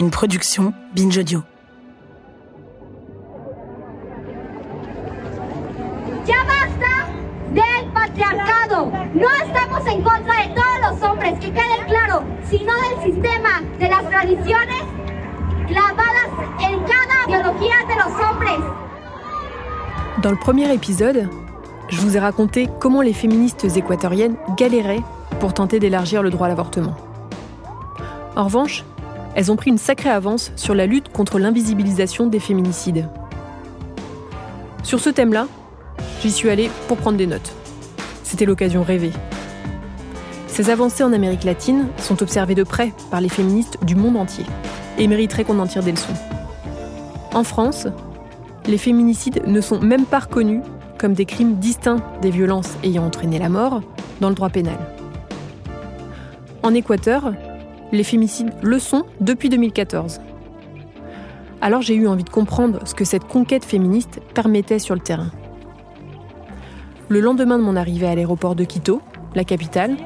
une production Binge Audio. ¡Ya basta del patriarcado! No estamos en contra de todos los hombres, que quede claro, sino del sistema, de las tradiciones clavadas en cada biología de los hombres. Dans le premier épisode, je vous ai raconté comment les féministes équatoriennes galéraient pour tenter d'élargir le droit à l'avortement. En revanche, elles ont pris une sacrée avance sur la lutte contre l'invisibilisation des féminicides. Sur ce thème-là, j'y suis allée pour prendre des notes. C'était l'occasion rêvée. Ces avancées en Amérique latine sont observées de près par les féministes du monde entier et mériteraient qu'on en tire des leçons. En France, les féminicides ne sont même pas reconnus comme des crimes distincts des violences ayant entraîné la mort dans le droit pénal. En Équateur, les féminicides le sont depuis 2014. Alors j'ai eu envie de comprendre ce que cette conquête féministe permettait sur le terrain. Le lendemain de mon arrivée à l'aéroport de Quito, la capitale,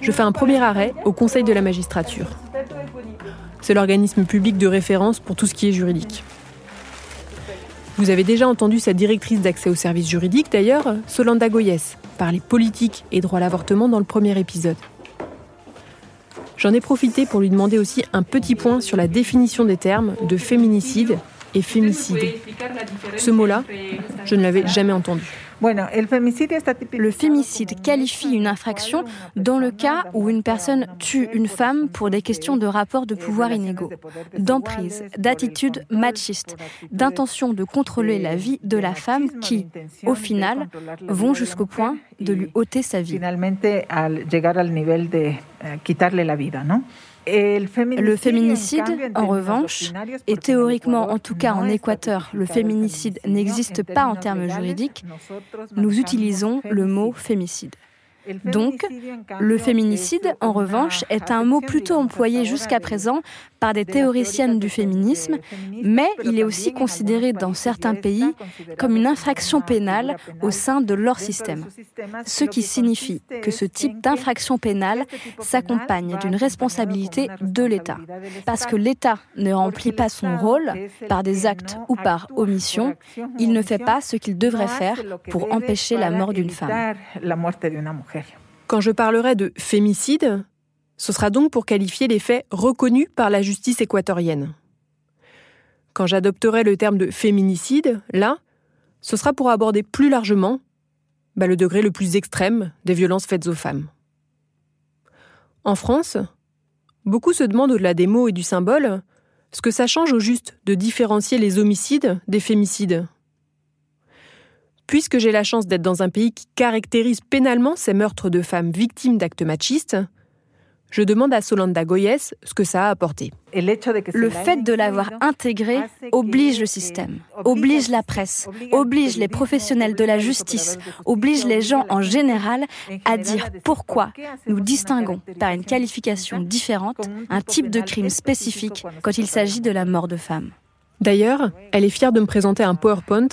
je fais un premier arrêt au Conseil de la magistrature. C'est l'organisme public de référence pour tout ce qui est juridique. Vous avez déjà entendu sa directrice d'accès aux services juridiques, d'ailleurs, Solanda Goyes, parler politique et droit à l'avortement dans le premier épisode. J'en ai profité pour lui demander aussi un petit point sur la définition des termes de féminicide et fémicide. Ce mot-là, je ne l'avais jamais entendu. Le fémicide qualifie une infraction dans le cas où une personne tue une femme pour des questions de rapport de pouvoir inégaux, d'emprise, d'attitude machiste, d'intention de contrôler la vie de la femme qui, au final, vont jusqu'au point de lui ôter sa vie. Le féminicide, en revanche, et théoriquement, en tout cas en Équateur, le féminicide n'existe pas en termes juridiques, nous utilisons le mot fémicide. Donc, le féminicide, en revanche, est un mot plutôt employé jusqu'à présent par des théoriciennes du féminisme, mais il est aussi considéré dans certains pays comme une infraction pénale au sein de leur système. Ce qui signifie que ce type d'infraction pénale s'accompagne d'une responsabilité de l'État. Parce que l'État ne remplit pas son rôle par des actes ou par omission, il ne fait pas ce qu'il devrait faire pour empêcher la mort d'une femme. Quand je parlerai de fémicide, ce sera donc pour qualifier les faits reconnus par la justice équatorienne. Quand j'adopterai le terme de féminicide, là, ce sera pour aborder plus largement bah, le degré le plus extrême des violences faites aux femmes. En France, beaucoup se demandent au-delà des mots et du symbole ce que ça change au juste de différencier les homicides des fémicides. Puisque j'ai la chance d'être dans un pays qui caractérise pénalement ces meurtres de femmes victimes d'actes machistes, je demande à Solanda Goyes ce que ça a apporté. Le fait de l'avoir intégré oblige le système, oblige la presse, oblige les professionnels de la justice, oblige les gens en général à dire pourquoi nous distinguons par une qualification différente un type de crime spécifique quand il s'agit de la mort de femmes. D'ailleurs, elle est fière de me présenter un PowerPoint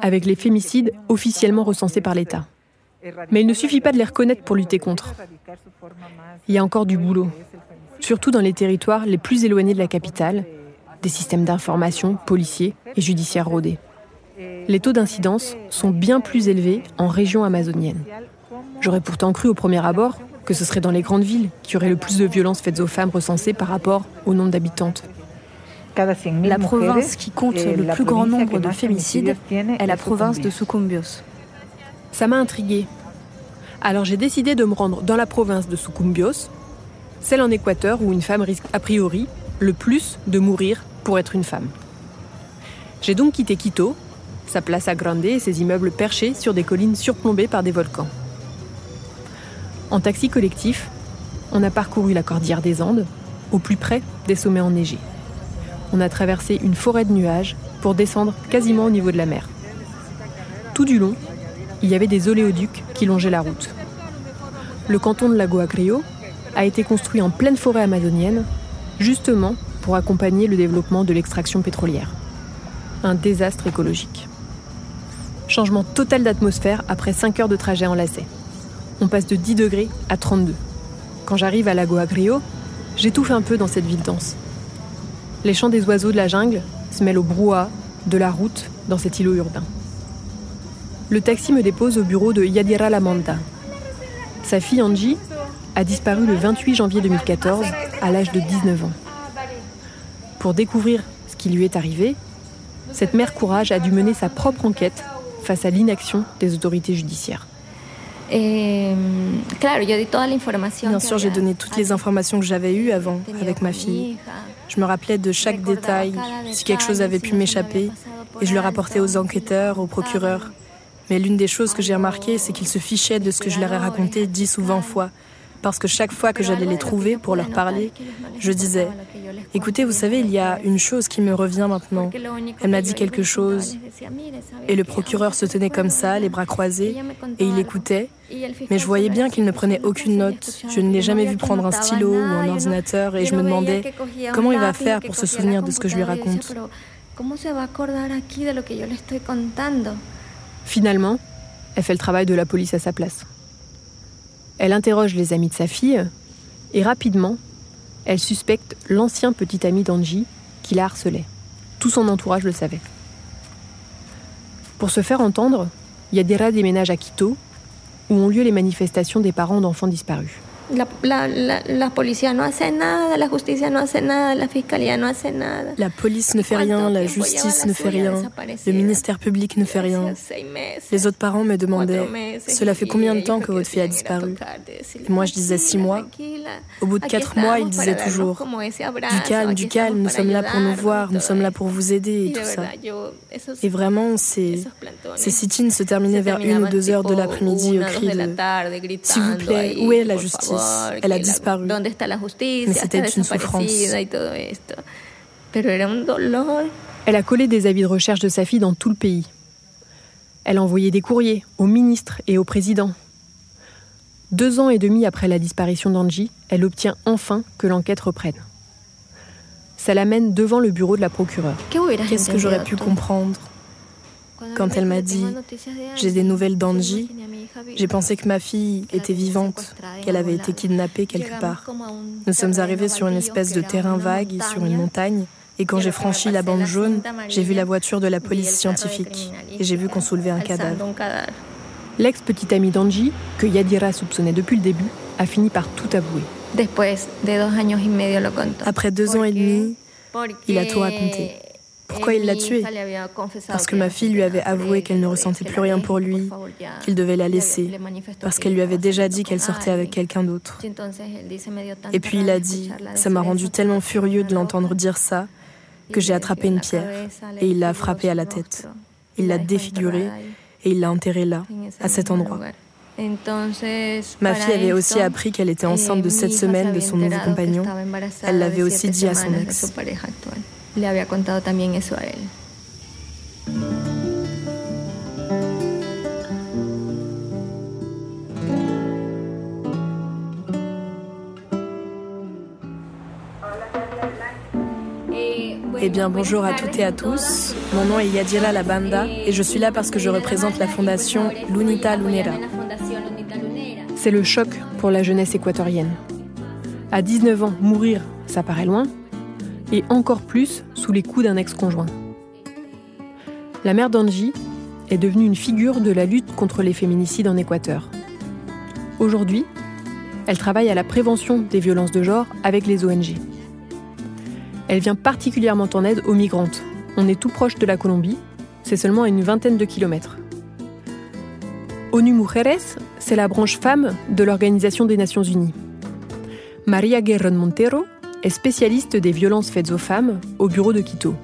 avec les fémicides officiellement recensés par l'État. Mais il ne suffit pas de les reconnaître pour lutter contre. Il y a encore du boulot, surtout dans les territoires les plus éloignés de la capitale, des systèmes d'information, policiers et judiciaires rodés. Les taux d'incidence sont bien plus élevés en région amazonienne. J'aurais pourtant cru au premier abord que ce serait dans les grandes villes qu'il y aurait le plus de violences faites aux femmes recensées par rapport au nombre d'habitantes. La province qui compte eh, le plus grand nombre de fémicides est la province de Sucumbios. Ça m'a intriguée. Alors j'ai décidé de me rendre dans la province de Sucumbios, celle en Équateur où une femme risque a priori le plus de mourir pour être une femme. J'ai donc quitté Quito, sa place Grande et ses immeubles perchés sur des collines surplombées par des volcans. En taxi collectif, on a parcouru la cordillère des Andes, au plus près des sommets enneigés. On a traversé une forêt de nuages pour descendre quasiment au niveau de la mer. Tout du long, il y avait des oléoducs qui longeaient la route. Le canton de Lago Agrio a été construit en pleine forêt amazonienne, justement pour accompagner le développement de l'extraction pétrolière. Un désastre écologique. Changement total d'atmosphère après 5 heures de trajet en lacet. On passe de 10 degrés à 32. Quand j'arrive à Lago Agrio, j'étouffe un peu dans cette ville dense. Les chants des oiseaux de la jungle se mêlent au brouhaha de la route dans cet îlot urbain. Le taxi me dépose au bureau de Yadira Lamanda. Sa fille Angie a disparu le 28 janvier 2014 à l'âge de 19 ans. Pour découvrir ce qui lui est arrivé, cette mère courage a dû mener sa propre enquête face à l'inaction des autorités judiciaires. Bien sûr, j'ai donné toutes les informations que j'avais eues avant avec ma fille. Je me rappelais de chaque détail, si quelque chose avait pu m'échapper, et je le rapportais aux enquêteurs, aux procureurs. Mais l'une des choses que j'ai remarquées, c'est qu'ils se fichaient de ce que je leur ai raconté dix ou vingt fois. Parce que chaque fois que j'allais les trouver pour leur parler, je disais Écoutez, vous savez, il y a une chose qui me revient maintenant. Elle m'a dit quelque chose. Et le procureur se tenait comme ça, les bras croisés, et il écoutait. Mais je voyais bien qu'il ne prenait aucune note. Je ne l'ai jamais vu prendre un stylo ou un ordinateur, et je me demandais comment il va faire pour se souvenir de ce que je lui raconte. Finalement, elle fait le travail de la police à sa place. Elle interroge les amis de sa fille, et rapidement, elle suspecte l'ancien petit ami d'Angie qui la harcelait. Tout son entourage le savait. Pour se faire entendre, Yadira déménage à Quito, où ont lieu les manifestations des parents d'enfants disparus. La, la, la, la, policía no hace nada, la justicia no hace nada, la fiscalía no hace nada. La police ne fait rien, la justice ne fait rien, le ministère public ne fait rien. Les autres parents me demandaient Cela fait combien de temps que votre fille a disparu? Et moi je disais six mois. Au bout de quatre mois, ils disaient toujours Du calme, du calme, nous sommes là pour nous voir, nous sommes là pour vous aider et tout ça. Et vraiment, ces, ces sit-ins se terminaient vers une ou deux heures de l'après-midi au cri de S'il vous plaît, où est la justice elle a disparu. Mais c'était une souffrance. Elle a collé des avis de recherche de sa fille dans tout le pays. Elle a envoyé des courriers au ministre et au président. Deux ans et demi après la disparition d'Angie, elle obtient enfin que l'enquête reprenne. Ça l'amène devant le bureau de la procureure. Qu'est-ce que j'aurais pu comprendre? Quand elle m'a dit J'ai des nouvelles d'Angie, j'ai pensé que ma fille était vivante, qu'elle avait été kidnappée quelque part. Nous sommes arrivés sur une espèce de terrain vague sur une montagne. Et quand j'ai franchi la bande jaune, j'ai vu la voiture de la police scientifique et j'ai vu qu'on soulevait un cadavre. L'ex-petite amie d'Angie, que Yadira soupçonnait depuis le début, a fini par tout avouer. Après deux ans et demi, il a tout raconté. Pourquoi il l'a tuée Parce que ma fille lui avait avoué qu'elle ne ressentait plus rien pour lui, qu'il devait la laisser, parce qu'elle lui avait déjà dit qu'elle sortait avec quelqu'un d'autre. Et puis il a dit, ça m'a rendu tellement furieux de l'entendre dire ça, que j'ai attrapé une pierre. et il l'a frappée à la tête. Il l'a défigurée et il l'a enterrée là, à cet endroit. Ma fille avait aussi appris qu'elle était enceinte de sept semaines de son nouveau compagnon. Elle l'avait aussi dit à son ex le había contado también eso a él. Eh bien, bonjour à toutes et à tous. Mon nom est Yadira Labanda et je suis là parce que je représente la fondation Lunita Lunera. C'est le choc pour la jeunesse équatorienne. À 19 ans, mourir, ça paraît loin, et encore plus sous les coups d'un ex-conjoint. La mère d'Angie est devenue une figure de la lutte contre les féminicides en Équateur. Aujourd'hui, elle travaille à la prévention des violences de genre avec les ONG. Elle vient particulièrement en aide aux migrantes. On est tout proche de la Colombie, c'est seulement une vingtaine de kilomètres. ONU Mujeres, c'est la branche femme de l'Organisation des Nations Unies. Maria Guerrón Montero est spécialiste des violences faites aux femmes au bureau de Quito.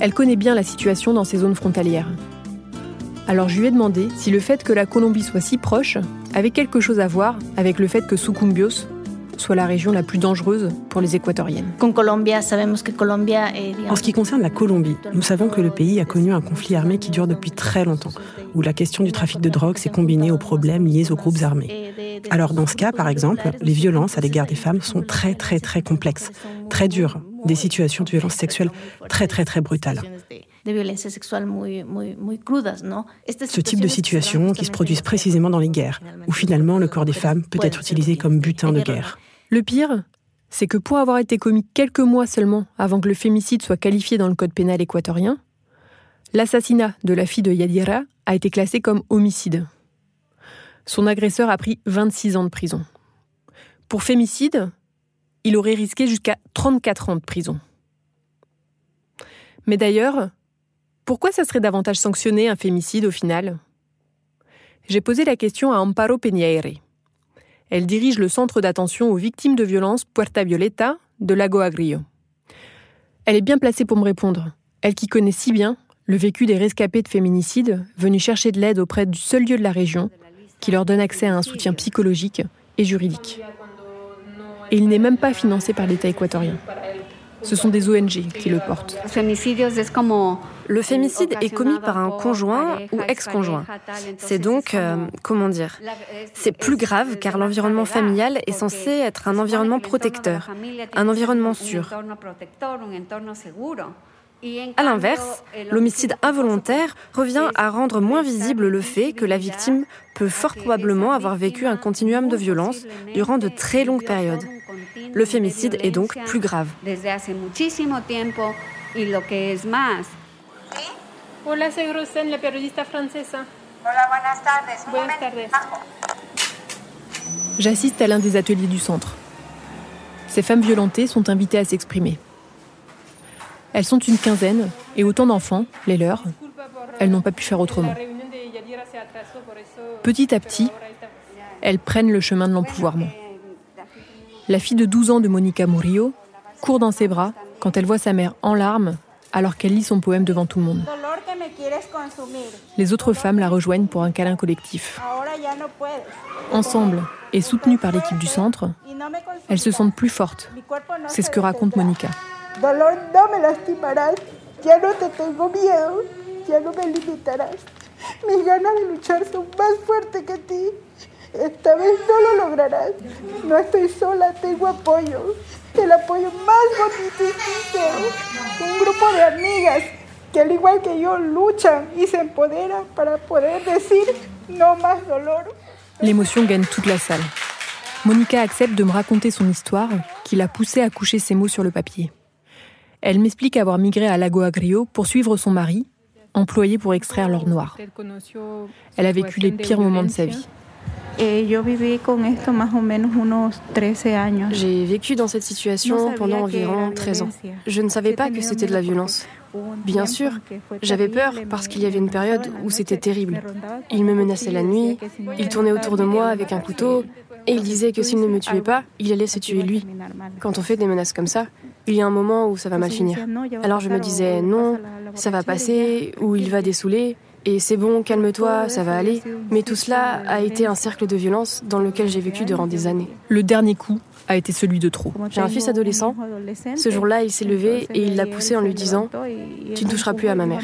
Elle connaît bien la situation dans ces zones frontalières. Alors je lui ai demandé si le fait que la Colombie soit si proche avait quelque chose à voir avec le fait que Sucumbios soit la région la plus dangereuse pour les équatoriennes. En ce qui concerne la Colombie, nous savons que le pays a connu un conflit armé qui dure depuis très longtemps, où la question du trafic de drogue s'est combinée aux problèmes liés aux groupes armés. Alors dans ce cas, par exemple, les violences à l'égard des femmes sont très très très complexes, très dures, des situations de violence sexuelle très très très brutales. Ce type de situation qui se produisent précisément dans les guerres, où finalement le corps des femmes peut être utilisé comme butin de guerre. Le pire, c'est que pour avoir été commis quelques mois seulement avant que le fémicide soit qualifié dans le code pénal équatorien, l'assassinat de la fille de Yadira a été classé comme homicide. Son agresseur a pris 26 ans de prison. Pour fémicide, il aurait risqué jusqu'à 34 ans de prison. Mais d'ailleurs, pourquoi ça serait davantage sanctionné un fémicide au final? J'ai posé la question à Amparo Peñaere. Elle dirige le centre d'attention aux victimes de violences Puerta Violeta de Lago Agrio. Elle est bien placée pour me répondre, elle qui connaît si bien le vécu des rescapés de féminicides venus chercher de l'aide auprès du seul lieu de la région qui leur donne accès à un soutien psychologique et juridique. Et il n'est même pas financé par l'État équatorien. Ce sont des ONG qui le portent. Le fémicide est commis par un conjoint ou ex-conjoint. C'est donc, euh, comment dire, c'est plus grave car l'environnement familial est censé être un environnement protecteur, un environnement sûr. À l'inverse, l'homicide involontaire revient à rendre moins visible le fait que la victime peut fort probablement avoir vécu un continuum de violence durant de très longues périodes. Le fémicide est donc plus grave. Hola, soy Rosen, la periodista francesa. Hola, buenas tardes. Buenas tardes. J'assiste à l'un des ateliers du centre. Ces femmes violentées sont invitées à s'exprimer. Elles sont une quinzaine et autant d'enfants, les leurs. Elles n'ont pas pu faire autrement. Petit à petit, elles prennent le chemin de l'empouvoirment. La fille de 12 ans de Monica Murillo court dans ses bras quand elle voit sa mère en larmes alors qu'elle lit son poème devant tout le monde. Les autres femmes la rejoignent pour un câlin collectif. Ensemble et soutenues par l'équipe du centre, elles se sentent plus fortes. C'est ce que raconte Monica. Dolor, no me lastimarás. Ya no te tengo miedo. Ya no me limitarás. Mis ganas de luchar son más fuertes que ti. Esta vez no lo lograrás. No estoy sola, tengo apoyo. El apoyo más bonito y sincero. Un grupo de amigas que al igual que yo luchan y se empoderan para poder decir no más dolor. L'émotion gagne toute la salle. Monica accepte de me raconter son histoire qui l'a poussée à coucher ses mots sur le papier. Elle m'explique avoir migré à Lago Agrio pour suivre son mari, employé pour extraire l'or noir. Elle a vécu les pires moments de sa vie. J'ai vécu dans cette situation pendant environ 13 ans. Je ne savais pas que c'était de la violence. Bien sûr, j'avais peur parce qu'il y avait une période où c'était terrible. Il me menaçait la nuit, il tournait autour de moi avec un couteau et il disait que s'il ne me tuait pas, il allait se tuer lui. Quand on fait des menaces comme ça, il y a un moment où ça va mal finir. Alors je me disais non, ça va passer, ou il va dessouler, et c'est bon, calme-toi, ça va aller. Mais tout cela a été un cercle de violence dans lequel j'ai vécu durant des années. Le dernier coup a été celui de trop. J'ai un fils adolescent. Ce jour-là, il s'est levé et il l'a poussé en lui disant Tu ne toucheras plus à ma mère.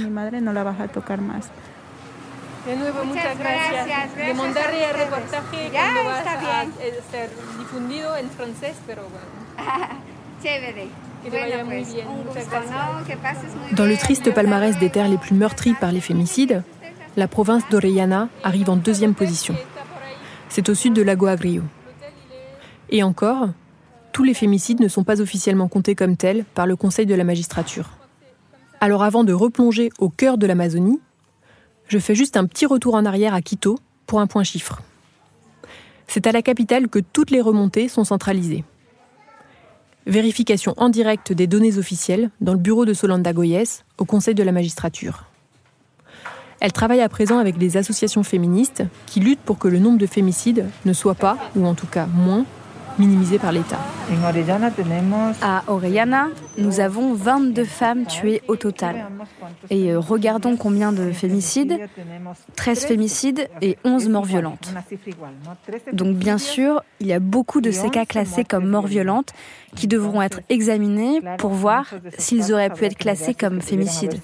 Dans le triste palmarès des terres les plus meurtries par les fémicides, la province d'Orellana arrive en deuxième position. C'est au sud de Lago Agrio. Et encore, tous les fémicides ne sont pas officiellement comptés comme tels par le Conseil de la magistrature. Alors avant de replonger au cœur de l'Amazonie, je fais juste un petit retour en arrière à Quito pour un point chiffre. C'est à la capitale que toutes les remontées sont centralisées. Vérification en direct des données officielles dans le bureau de Solanda Goyes au Conseil de la magistrature. Elle travaille à présent avec des associations féministes qui luttent pour que le nombre de fémicides ne soit pas, ou en tout cas moins, minimisé par l'État. À Orellana, nous avons 22 femmes tuées au total. Et euh, regardons combien de fémicides 13 fémicides et 11 morts violentes. Donc bien sûr, il y a beaucoup de ces cas classés comme morts violentes qui devront être examinés pour voir s'ils auraient pu être classés comme fémicides.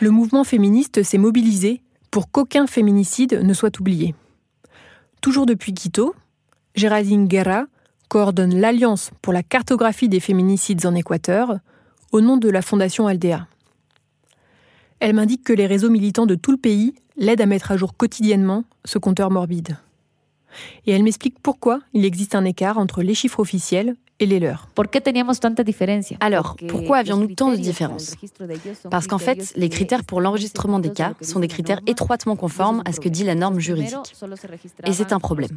Le mouvement féministe s'est mobilisé pour qu'aucun féminicide ne soit oublié. Toujours depuis Quito, Géraldine Guerra coordonne l'Alliance pour la cartographie des féminicides en Équateur au nom de la Fondation Aldea. Elle m'indique que les réseaux militants de tout le pays l'aident à mettre à jour quotidiennement ce compteur morbide. Et elle m'explique pourquoi il existe un écart entre les chiffres officiels et les leurs. Alors, pourquoi avions-nous tant de différences Parce qu'en fait, les critères pour l'enregistrement des cas sont des critères étroitement conformes à ce que dit la norme juridique. Et c'est un problème.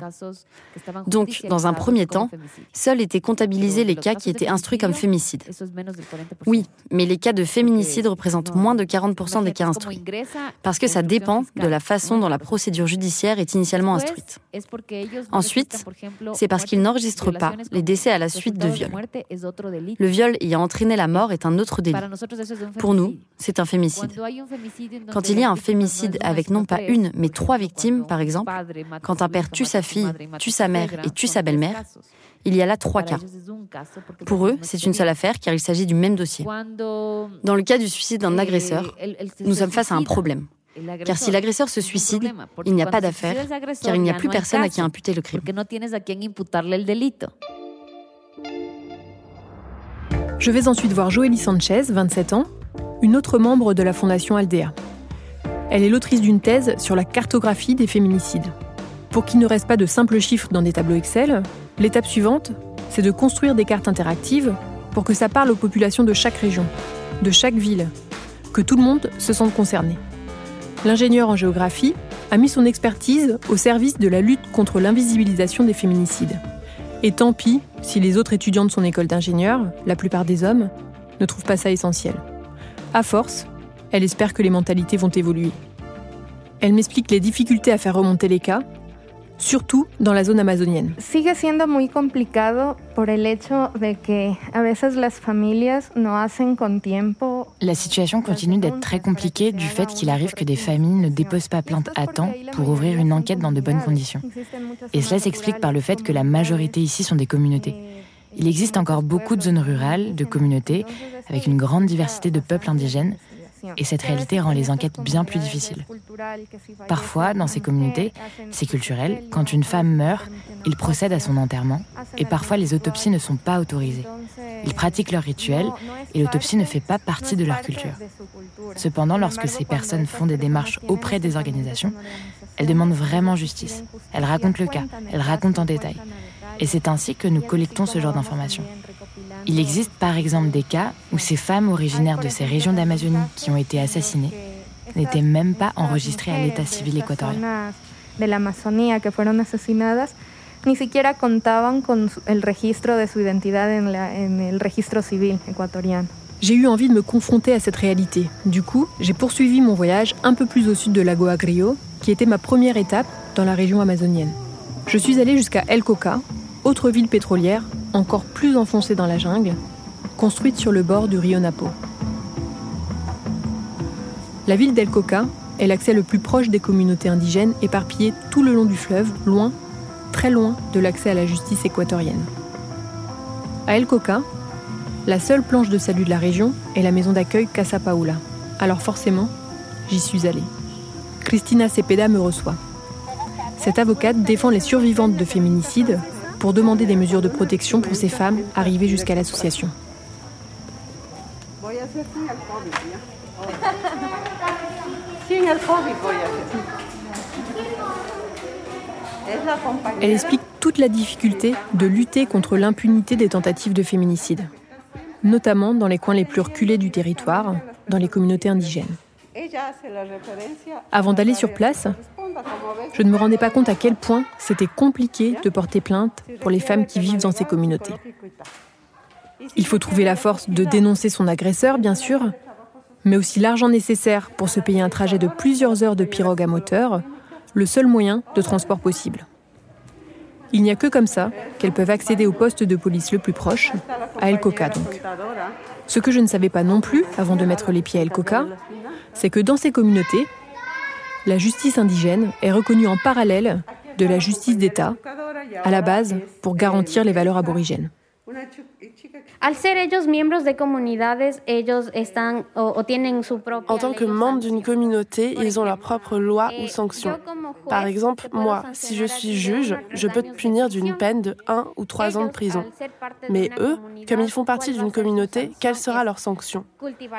Donc, dans un premier temps, seuls étaient comptabilisés les cas qui étaient instruits comme fémicides. Oui, mais les cas de féminicide représentent moins de 40% des cas instruits. Parce que ça dépend de la façon dont la procédure judiciaire est initialement instruite. Ensuite, c'est parce qu'ils n'enregistrent pas les décès à la suite de viol. Le viol ayant entraîné la mort est un autre délit. Pour nous, c'est un fémicide. Quand il y a un fémicide avec non pas une, mais trois victimes, par exemple, quand un père tue sa fille, tue sa mère et tue sa belle-mère, il y a là trois cas. Pour eux, c'est une seule affaire car il s'agit du même dossier. Dans le cas du suicide d'un agresseur, nous sommes face à un problème. Car si l'agresseur se suicide, il n'y a pas d'affaire, car il n'y a plus personne à qui imputer le crime. Je vais ensuite voir Joélie Sanchez, 27 ans, une autre membre de la Fondation Aldea. Elle est l'autrice d'une thèse sur la cartographie des féminicides. Pour qu'il ne reste pas de simples chiffres dans des tableaux Excel, l'étape suivante, c'est de construire des cartes interactives pour que ça parle aux populations de chaque région, de chaque ville, que tout le monde se sente concerné. L'ingénieur en géographie a mis son expertise au service de la lutte contre l'invisibilisation des féminicides. Et tant pis si les autres étudiants de son école d'ingénieur, la plupart des hommes, ne trouvent pas ça essentiel. À force, elle espère que les mentalités vont évoluer. Elle m'explique les difficultés à faire remonter les cas surtout dans la zone amazonienne. Sigue siendo muy complicado por el hecho de que a veces las familias no hacen con tiempo. La situation continue d'être très compliquée du fait qu'il arrive que des familles ne déposent pas plainte à temps pour ouvrir une enquête dans de bonnes conditions. Et cela s'explique par le fait que la majorité ici sont des communautés. Il existe encore beaucoup de zones rurales, de communautés, avec une grande diversité de peuples indigènes, et cette réalité rend les enquêtes bien plus difficiles. Parfois, dans ces communautés, c'est culturel. Quand une femme meurt, ils procèdent à son enterrement et parfois les autopsies ne sont pas autorisées. Ils pratiquent leur rituel et l'autopsie ne fait pas partie de leur culture. Cependant, lorsque ces personnes font des démarches auprès des organisations, elles demandent vraiment justice. Elles racontent le cas, elles racontent en détail. Et c'est ainsi que nous collectons ce genre d'informations. Il existe par exemple des cas où ces femmes originaires de ces régions d'Amazonie qui ont été assassinées n'étaient même pas enregistrées à l'état civil équatorien. de l'Amazonie que fueron asesinadas ni siquiera contaban con el registro de su identidad en, la, en el registro civil ecuatoriano. J'ai eu envie de me confronter à cette réalité. Du coup, j'ai poursuivi mon voyage un peu plus au sud de Lago Agrio, qui était ma première étape dans la région amazonienne. Je suis allée jusqu'à El Coca, autre ville pétrolière encore plus enfoncée dans la jungle, construite sur le bord du rio Napo. La ville d'El Coca est l'accès le plus proche des communautés indigènes éparpillées tout le long du fleuve, loin, très loin de l'accès à la justice équatorienne. À El Coca, la seule planche de salut de la région est la maison d'accueil Casa Paula. Alors forcément, j'y suis allée. Cristina Cepeda me reçoit. Cette avocate défend les survivantes de féminicides pour demander des mesures de protection pour ces femmes arrivées jusqu'à l'association. Elle explique toute la difficulté de lutter contre l'impunité des tentatives de féminicide, notamment dans les coins les plus reculés du territoire, dans les communautés indigènes. Avant d'aller sur place, je ne me rendais pas compte à quel point c'était compliqué de porter plainte pour les femmes qui vivent dans ces communautés. Il faut trouver la force de dénoncer son agresseur, bien sûr, mais aussi l'argent nécessaire pour se payer un trajet de plusieurs heures de pirogue à moteur, le seul moyen de transport possible. Il n'y a que comme ça qu'elles peuvent accéder au poste de police le plus proche, à El Coca donc. Ce que je ne savais pas non plus avant de mettre les pieds à El Coca, c'est que dans ces communautés, la justice indigène est reconnue en parallèle de la justice d'État, à la base pour garantir les valeurs aborigènes. En tant que membres d'une communauté, ils ont leurs propres lois ou sanctions. Par exemple, moi, si je suis juge, je peux te punir d'une peine de 1 ou 3 ans de prison. Mais eux, comme ils font partie d'une communauté, quelle sera leur sanction?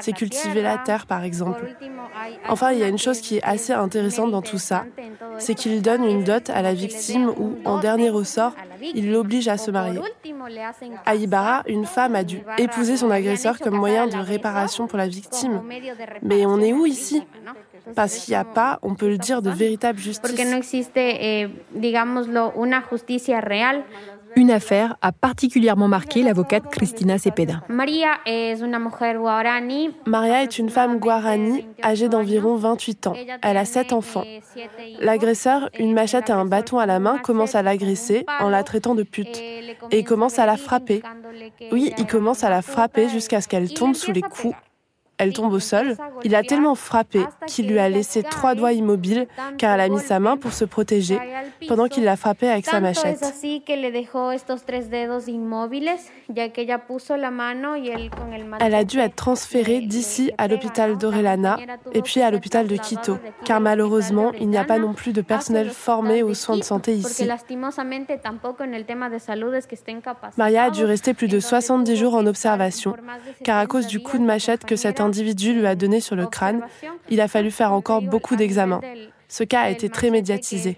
C'est cultiver la terre, par exemple. Enfin, il y a une chose qui est assez intéressante dans tout ça, c'est qu'ils donnent une dot à la victime ou, en dernier ressort, ils l'obligent à se marier. À Ibarra, une femme a dû épouser son agresseur comme moyen de réparation pour la victime. Mais on est où ici parce qu'il n'y a pas, on peut le dire, de véritable justice. Une affaire a particulièrement marqué l'avocate Cristina Cepeda. Maria est une femme guarani âgée d'environ 28 ans. Elle a sept enfants. L'agresseur, une machette et un bâton à la main, commence à l'agresser en la traitant de pute et commence à la frapper. Oui, il commence à la frapper jusqu'à ce qu'elle tombe sous les coups elle tombe au sol. Il a tellement frappé qu'il lui a laissé trois doigts immobiles car elle a mis sa main pour se protéger pendant qu'il l'a frappé avec sa machette. Elle a dû être transférée d'ici à l'hôpital d'Orellana et puis à l'hôpital de Quito car malheureusement il n'y a pas non plus de personnel formé aux soins de santé ici. Maria a dû rester plus de 70 jours en observation car à cause du coup de machette que cette individu lui a donné sur le crâne, il a fallu faire encore beaucoup d'examens. Ce cas a été très médiatisé.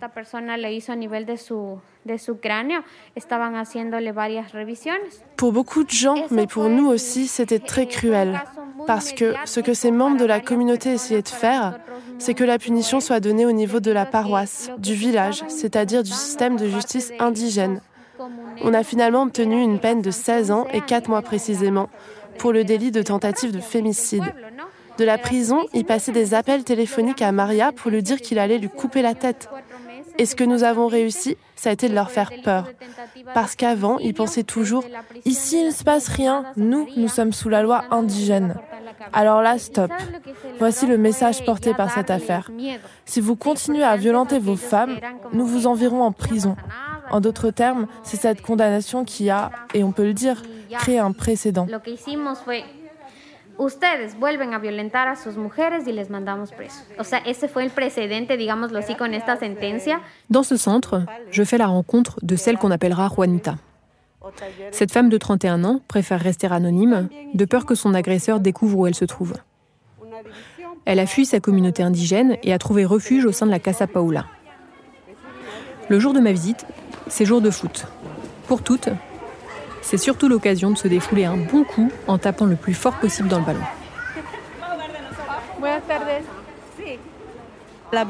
Pour beaucoup de gens, mais pour nous aussi, c'était très cruel. Parce que ce que ces membres de la communauté essayaient de faire, c'est que la punition soit donnée au niveau de la paroisse, du village, c'est-à-dire du système de justice indigène. On a finalement obtenu une peine de 16 ans et 4 mois précisément, pour le délit de tentative de fémicide. De la prison, il passait des appels téléphoniques à Maria pour lui dire qu'il allait lui couper la tête. Et ce que nous avons réussi, ça a été de leur faire peur. Parce qu'avant, ils pensaient toujours Ici, il ne se passe rien. Nous, nous sommes sous la loi indigène. Alors là, stop. Voici le message porté par cette affaire. Si vous continuez à violenter vos femmes, nous vous enverrons en prison. En d'autres termes, c'est cette condamnation qui a, et on peut le dire, créé un précédent. ustedes vuelven a violentar a sus mujeres y les mandamos presos. O sea, ese fue el precedente, digámoslo así, con esta sentencia. Dans ce centre, je fais la rencontre de celle qu'on appellera Juanita. Cette femme de 31 ans préfère rester anonyme, de peur que son agresseur découvre où elle se trouve. Elle a fui sa communauté indigène et a trouvé refuge au sein de la Casa Paula. Le jour de ma visite, c'est jour de foot. Pour toutes, c'est surtout l'occasion de se défouler un bon coup en tapant le plus fort possible dans le ballon. La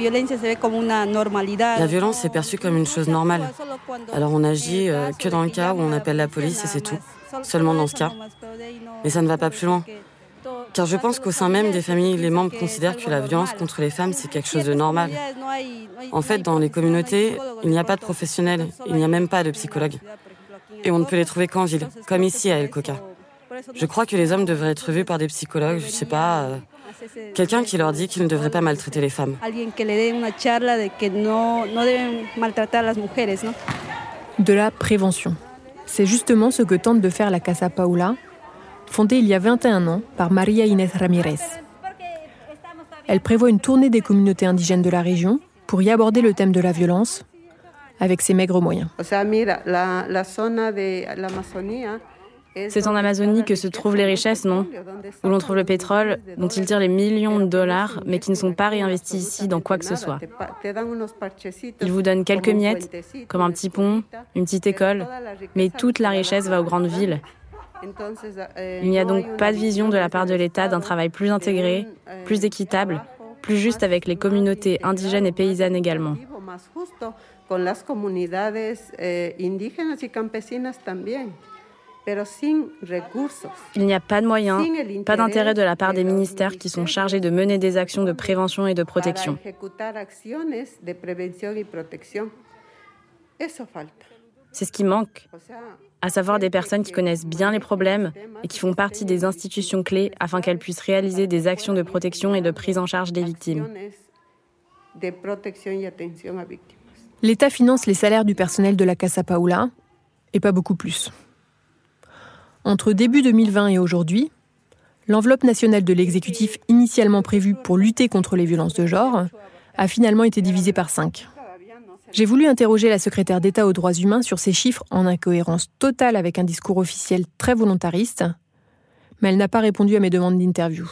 violence est perçue comme une chose normale. Alors on agit euh, que dans le cas où on appelle la police et c'est tout. Seulement dans ce cas. Mais ça ne va pas plus loin. Car je pense qu'au sein même des familles, les membres considèrent que la violence contre les femmes, c'est quelque chose de normal. En fait, dans les communautés, il n'y a pas de professionnels, il n'y a même pas de psychologues et on ne peut les trouver qu'en ville, comme ici à El Coca. Je crois que les hommes devraient être vus par des psychologues, je sais pas, euh, quelqu'un qui leur dit qu'ils ne devraient pas maltraiter les femmes. De la prévention. C'est justement ce que tente de faire la Casa Paula, fondée il y a 21 ans par Maria Inés Ramirez. Elle prévoit une tournée des communautés indigènes de la région pour y aborder le thème de la violence, avec ses maigres moyens. C'est en Amazonie que se trouvent les richesses, non? Où l'on trouve le pétrole, dont ils tirent les millions de dollars, mais qui ne sont pas réinvestis ici dans quoi que ce soit. Ils vous donnent quelques miettes, comme un petit pont, une petite école, mais toute la richesse va aux grandes villes. Il n'y a donc pas de vision de la part de l'État d'un travail plus intégré, plus équitable, plus juste avec les communautés indigènes et paysannes également eh. Il n'y a pas de moyens, pas d'intérêt de la part des ministères qui sont chargés de mener des actions de prévention et de protection. C'est ce qui manque, à savoir des personnes qui connaissent bien les problèmes et qui font partie des institutions clés afin qu'elles puissent réaliser des actions de protection et de prise en charge des victimes. L'État finance les salaires du personnel de la Casa Paula, et pas beaucoup plus. Entre début 2020 et aujourd'hui, l'enveloppe nationale de l'exécutif initialement prévue pour lutter contre les violences de genre a finalement été divisée par cinq. J'ai voulu interroger la secrétaire d'État aux droits humains sur ces chiffres en incohérence totale avec un discours officiel très volontariste, mais elle n'a pas répondu à mes demandes d'interview.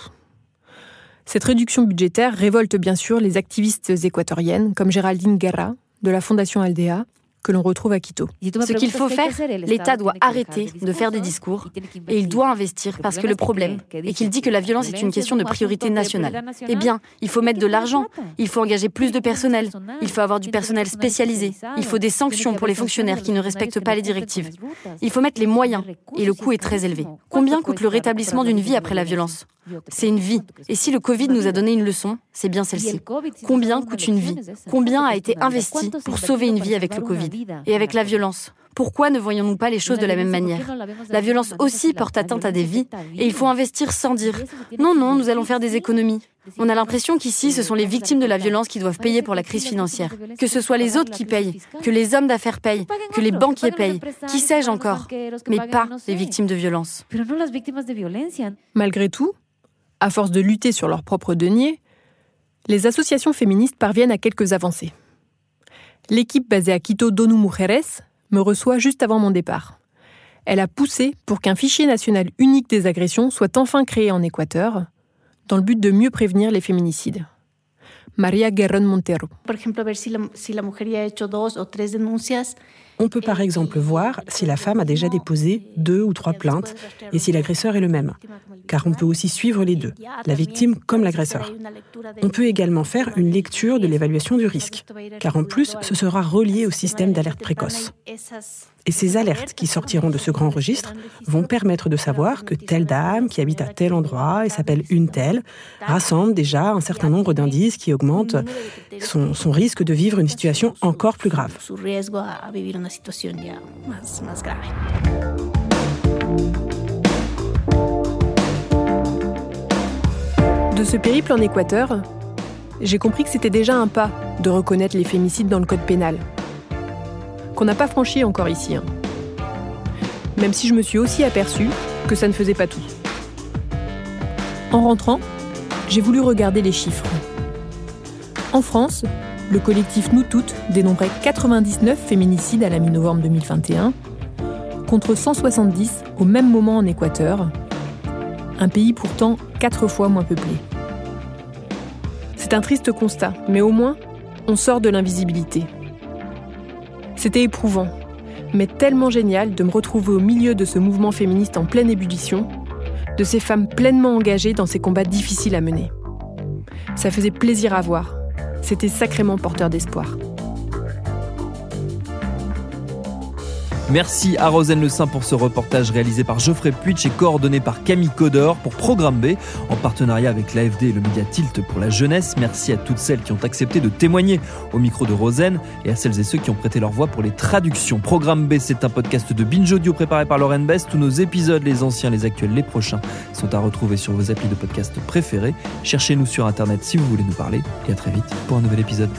Cette réduction budgétaire révolte bien sûr les activistes équatoriennes comme Géraldine Guerra de la Fondation Aldea que l'on retrouve à Quito. Ce qu'il faut faire, l'État doit arrêter de faire des discours et il doit investir parce que le problème est qu'il dit que la violence est une question de priorité nationale. Eh bien, il faut mettre de l'argent, il faut engager plus de personnel, il faut avoir du personnel spécialisé, il faut des sanctions pour les fonctionnaires qui ne respectent pas les directives. Il faut mettre les moyens et le coût est très élevé. Combien coûte le rétablissement d'une vie après la violence c'est une vie. Et si le Covid nous a donné une leçon, c'est bien celle-ci. Combien coûte une vie Combien a été investi pour sauver une vie avec le Covid Et avec la violence pourquoi ne voyons-nous pas les choses de la même manière? La violence aussi porte atteinte à des vies et il faut investir sans dire non, non, nous allons faire des économies. On a l'impression qu'ici, ce sont les victimes de la violence qui doivent payer pour la crise financière. Que ce soit les autres qui payent, que les hommes d'affaires payent, que les banquiers payent, qui sais-je encore, mais pas les victimes de violence. Malgré tout, à force de lutter sur leurs propres deniers, les associations féministes parviennent à quelques avancées. L'équipe basée à Quito d'ONU Mujeres me reçoit juste avant mon départ. Elle a poussé pour qu'un fichier national unique des agressions soit enfin créé en Équateur, dans le but de mieux prévenir les féminicides. Maria Guerrón Montero. On peut par exemple voir si la femme a déjà déposé deux ou trois plaintes et si l'agresseur est le même, car on peut aussi suivre les deux, la victime comme l'agresseur. On peut également faire une lecture de l'évaluation du risque, car en plus ce sera relié au système d'alerte précoce. Et ces alertes qui sortiront de ce grand registre vont permettre de savoir que telle dame qui habite à tel endroit et s'appelle une telle rassemble déjà un certain nombre d'indices qui augmentent son, risque de vivre une situation encore plus grave. De ce périple en Équateur, j'ai compris que c'était déjà un pas de reconnaître les fémicides dans le code pénal qu'on n'a pas franchi encore ici. Hein. Même si je me suis aussi aperçu que ça ne faisait pas tout. En rentrant, j'ai voulu regarder les chiffres. En France, le collectif Nous Toutes dénombrait 99 féminicides à la mi-novembre 2021, contre 170 au même moment en Équateur, un pays pourtant quatre fois moins peuplé. C'est un triste constat, mais au moins, on sort de l'invisibilité. C'était éprouvant, mais tellement génial de me retrouver au milieu de ce mouvement féministe en pleine ébullition, de ces femmes pleinement engagées dans ces combats difficiles à mener. Ça faisait plaisir à voir. C'était sacrément porteur d'espoir. Merci à Rosane Le Saint pour ce reportage réalisé par Geoffrey Puitch et coordonné par Camille Codor pour Programme B en partenariat avec l'AFD et le média Tilt pour la jeunesse. Merci à toutes celles qui ont accepté de témoigner au micro de Rosane et à celles et ceux qui ont prêté leur voix pour les traductions. Programme B, c'est un podcast de Binge Audio préparé par Lauren Best. Tous nos épisodes, les anciens, les actuels, les prochains, sont à retrouver sur vos applis de podcast préférés. Cherchez-nous sur Internet si vous voulez nous parler et à très vite pour un nouvel épisode.